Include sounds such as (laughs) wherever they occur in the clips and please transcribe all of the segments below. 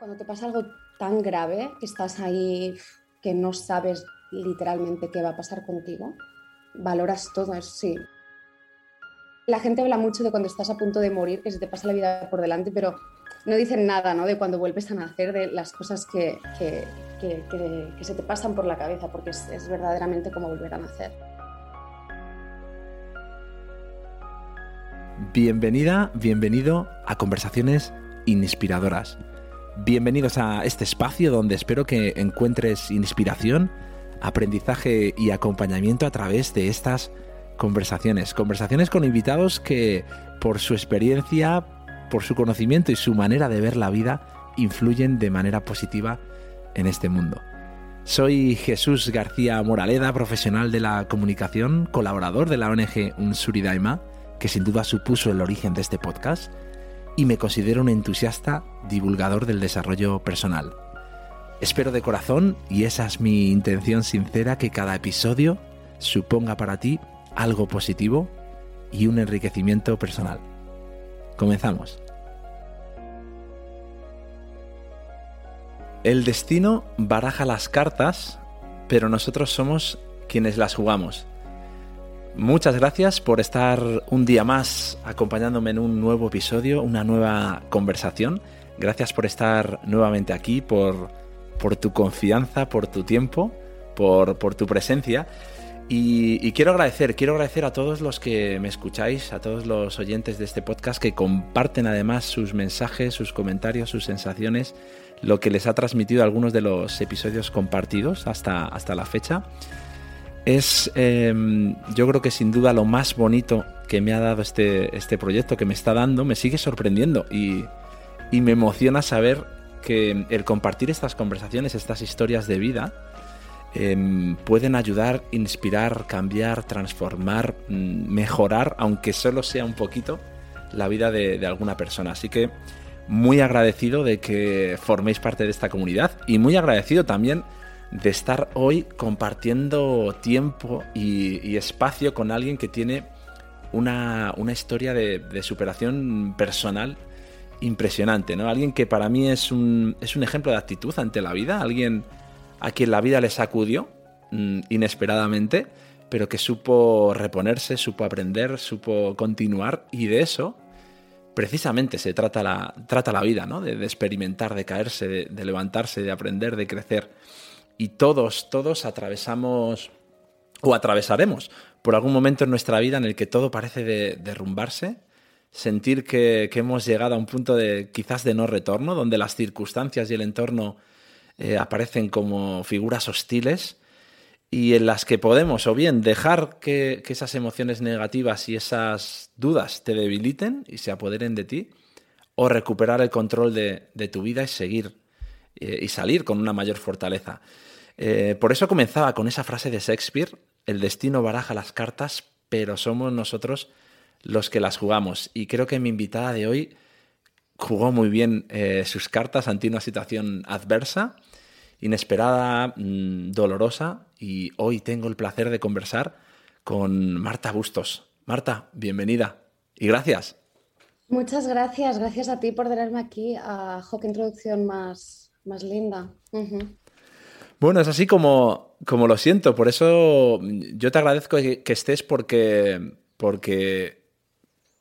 Cuando te pasa algo tan grave, que estás ahí, que no sabes literalmente qué va a pasar contigo, valoras todo, eso sí. La gente habla mucho de cuando estás a punto de morir, que se te pasa la vida por delante, pero no dicen nada ¿no? de cuando vuelves a nacer, de las cosas que, que, que, que se te pasan por la cabeza, porque es, es verdaderamente como volver a nacer. Bienvenida, bienvenido a Conversaciones Inspiradoras. Bienvenidos a este espacio donde espero que encuentres inspiración, aprendizaje y acompañamiento a través de estas conversaciones. Conversaciones con invitados que por su experiencia, por su conocimiento y su manera de ver la vida influyen de manera positiva en este mundo. Soy Jesús García Moraleda, profesional de la comunicación, colaborador de la ONG Unsuridaima, que sin duda supuso el origen de este podcast y me considero un entusiasta divulgador del desarrollo personal. Espero de corazón, y esa es mi intención sincera, que cada episodio suponga para ti algo positivo y un enriquecimiento personal. Comenzamos. El destino baraja las cartas, pero nosotros somos quienes las jugamos. Muchas gracias por estar un día más acompañándome en un nuevo episodio, una nueva conversación. Gracias por estar nuevamente aquí, por, por tu confianza, por tu tiempo, por, por tu presencia. Y, quiero agradecer, quiero agradecer a todos los que me escucháis, a todos los oyentes de este podcast que comparten además sus mensajes, sus comentarios, sus sensaciones, lo que les ha transmitido algunos de los episodios compartidos hasta, hasta la fecha es em, yo creo que sin duda lo más bonito que me ha dado este, este proyecto, que me está dando, me sigue sorprendiendo y, me emociona saber que el compartir estas conversaciones, estas historias de vida, em, pueden ayudar, inspirar, cambiar, transformar, mm, mejorar, aunque solo sea un poquito, la vida de, de alguna persona. Así que muy agradecido de que forméis parte de esta comunidad y muy agradecido también de estar hoy compartiendo tiempo y, espacio con alguien que tiene una, historia de, superación personal impresionante, ¿no? Alguien que para mí es un, es un ejemplo de actitud ante la vida, alguien a quien la vida le sacudió mm, inesperadamente, pero que supo reponerse, supo aprender, supo continuar y de eso precisamente se trata la, trata la vida, ¿no? De, experimentar, de caerse, de levantarse, de aprender, de crecer y todos, todos atravesamos o atravesaremos por algún momento en nuestra vida en el que todo parece derrumbarse, sentir que, hemos llegado a un punto de quizás de no retorno, donde las circunstancias y el entorno eh, aparecen como figuras hostiles y en las que podemos o bien dejar que, esas emociones negativas y esas dudas te debiliten y se apoderen de ti, o recuperar el control de, tu vida y seguir y salir con una mayor fortaleza. Eh, por eso comenzaba con esa frase de Shakespeare, el destino baraja las cartas, pero somos nosotros los que las jugamos. Y creo que mi invitada de hoy jugó muy bien eh, sus cartas ante una situación adversa, inesperada, mm, dolorosa, y hoy tengo el placer de conversar con Marta Bustos. Marta, bienvenida y gracias. Muchas gracias, gracias a ti por tenerme aquí. a qué introducción más, más linda. Bueno, es así como, como lo siento. Por eso yo te agradezco que, estés porque, porque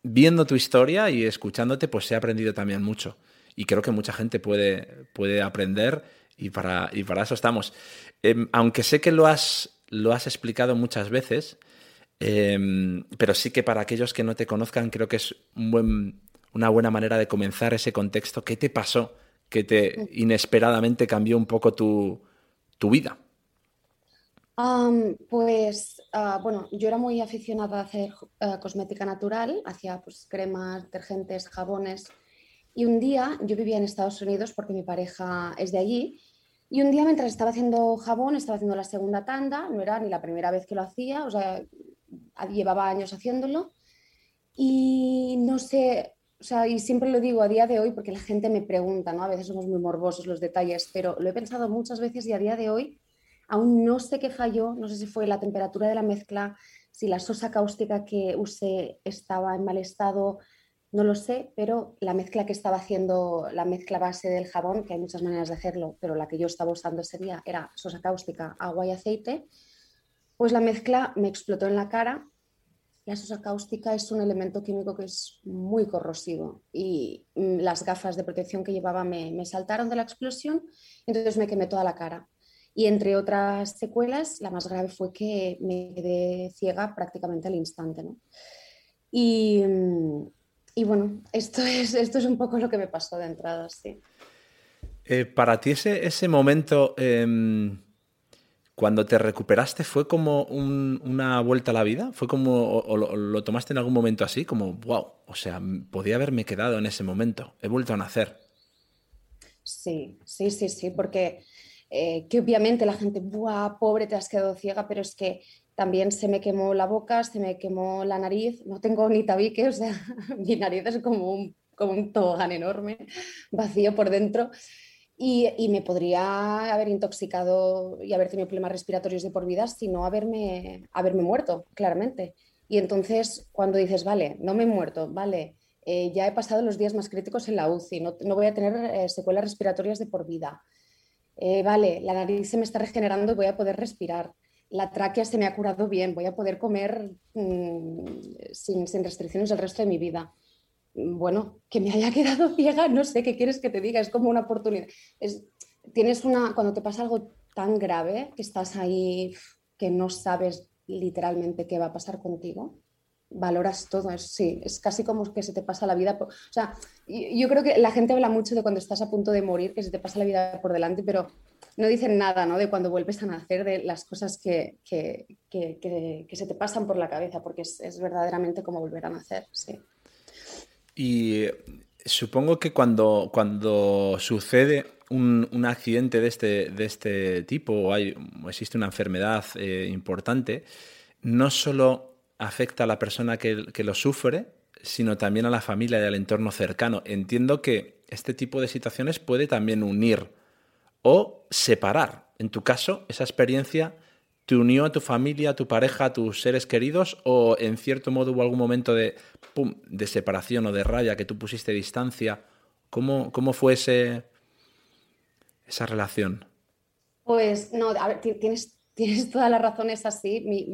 viendo tu historia y escuchándote, pues he aprendido también mucho. Y creo que mucha gente puede, puede aprender y para, y para eso estamos. Em, aunque sé que lo has, lo has explicado muchas veces, em, pero sí que para aquellos que no te conozcan, creo que es una buena manera de comenzar ese contexto. ¿Qué te pasó que te inesperadamente cambió un poco tu, tu vida? pues ah, bueno, yo era muy aficionada a hacer ah, cosmética natural, hacía pues cremas, detergentes, jabones. Y un día yo vivía en Estados Unidos porque mi pareja es de allí. Y un día mientras estaba haciendo jabón, estaba haciendo la segunda tanda, no era ni la primera vez que lo hacía, o sea, llevaba años haciéndolo. Y no sé, o sea, y siempre lo digo a día de hoy porque la gente me pregunta, ¿no? A veces somos muy morbosos los detalles, pero lo he pensado muchas veces y a día de hoy aún no sé qué falló, no sé si fue la temperatura de la mezcla, si la sosa cáustica que usé estaba en mal estado, no lo sé, pero la mezcla que estaba haciendo, la mezcla base del jabón, que hay muchas maneras de hacerlo, pero la que yo estaba usando ese día era sosa cáustica, agua y aceite, pues la mezcla me explotó en la cara. La sosa cáustica es un elemento químico que es muy corrosivo y mm, las gafas de protección que llevaba me, saltaron de la explosión, entonces me quemé toda la cara. Y entre otras secuelas, la más grave fue que me quedé ciega prácticamente al instante. ¿no? Y, mm, bueno, esto (laughs) es, esto es un poco lo que me pasó de entrada, sí. Eh, para ti ese, ese momento, em, cuando te recuperaste, ¿fue como una vuelta a la vida? ¿Fue como, o, lo, tomaste en algún momento así, como, wow, o sea, podía haberme quedado en ese momento, he vuelto a nacer? Sí, sí, sí, sí, porque eh, que obviamente la gente, ¡buah, pobre, te has quedado ciega! Pero es que también se me quemó la boca, se me quemó la nariz, no tengo ni tabique, (laughs) o sea, mi nariz es como un, como un tobogán enorme, vacío por dentro. Y, me podría haber intoxicado y haber tenido problemas respiratorios de por vida si no haberme, haberme muerto, claramente. Y entonces, cuando dices, vale, no me he muerto, vale, eh, ya he pasado los días más críticos en la UCI, no, no voy a tener eh, secuelas respiratorias de por vida, eh, vale, la nariz se me está regenerando y voy a poder respirar la tráquea se me ha curado bien, voy a poder comer mm, sin, restricciones el resto de mi vida. Bueno, que me haya quedado (laughs) ciega, no sé qué quieres que te diga, es como una oportunidad. tienes una, cuando te pasa algo tan grave, que estás ahí, que no sabes literalmente qué va a pasar contigo, valoras todo, es, sí, es casi como que se te pasa la vida. o sea, yo creo que la gente habla mucho de cuando estás a punto de morir, que se te pasa la vida por delante, pero no dicen nada ¿no? de cuando vuelves a nacer, de las cosas que, que, que, que se te pasan por la cabeza, porque es, es, verdaderamente como volver a nacer. Sí. Y supongo que cuando, cuando sucede un, un, accidente de este, de este tipo o, hay, existe una enfermedad eh, importante, no solo afecta a la persona que, que lo sufre, sino también a la familia y al entorno cercano. Entiendo que este tipo de situaciones puede también unir o separar. En tu caso, esa experiencia te unió a tu familia, a tu pareja, a tus seres queridos o en cierto modo hubo algún momento de, de separación o de raya que tú pusiste distancia. ¿Cómo, cómo fue ese, esa relación? Pues no, a ver, tienes, tienes toda la razón, es así. Mi,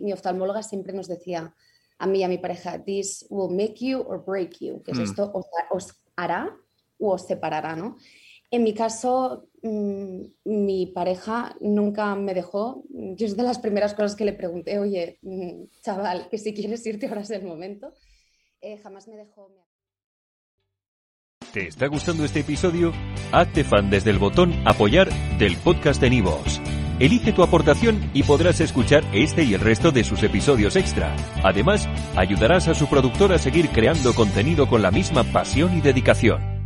mi, oftalmóloga siempre nos decía a mí y a mi pareja, this will make you or break you, que es mm. esto os, os hará o os separará, ¿no? En mi caso, mm, mi pareja nunca me dejó. Yo es de las primeras cosas que le pregunté, oye, mm, chaval, que si quieres irte ahora es el momento. Eh, jamás me dejó. ¿Te está gustando este episodio? Hazte fan desde el botón apoyar del podcast de Nivos. Elige tu aportación y podrás escuchar este y el resto de sus episodios extra. Además, ayudarás a su productor a seguir creando contenido con la misma pasión y dedicación.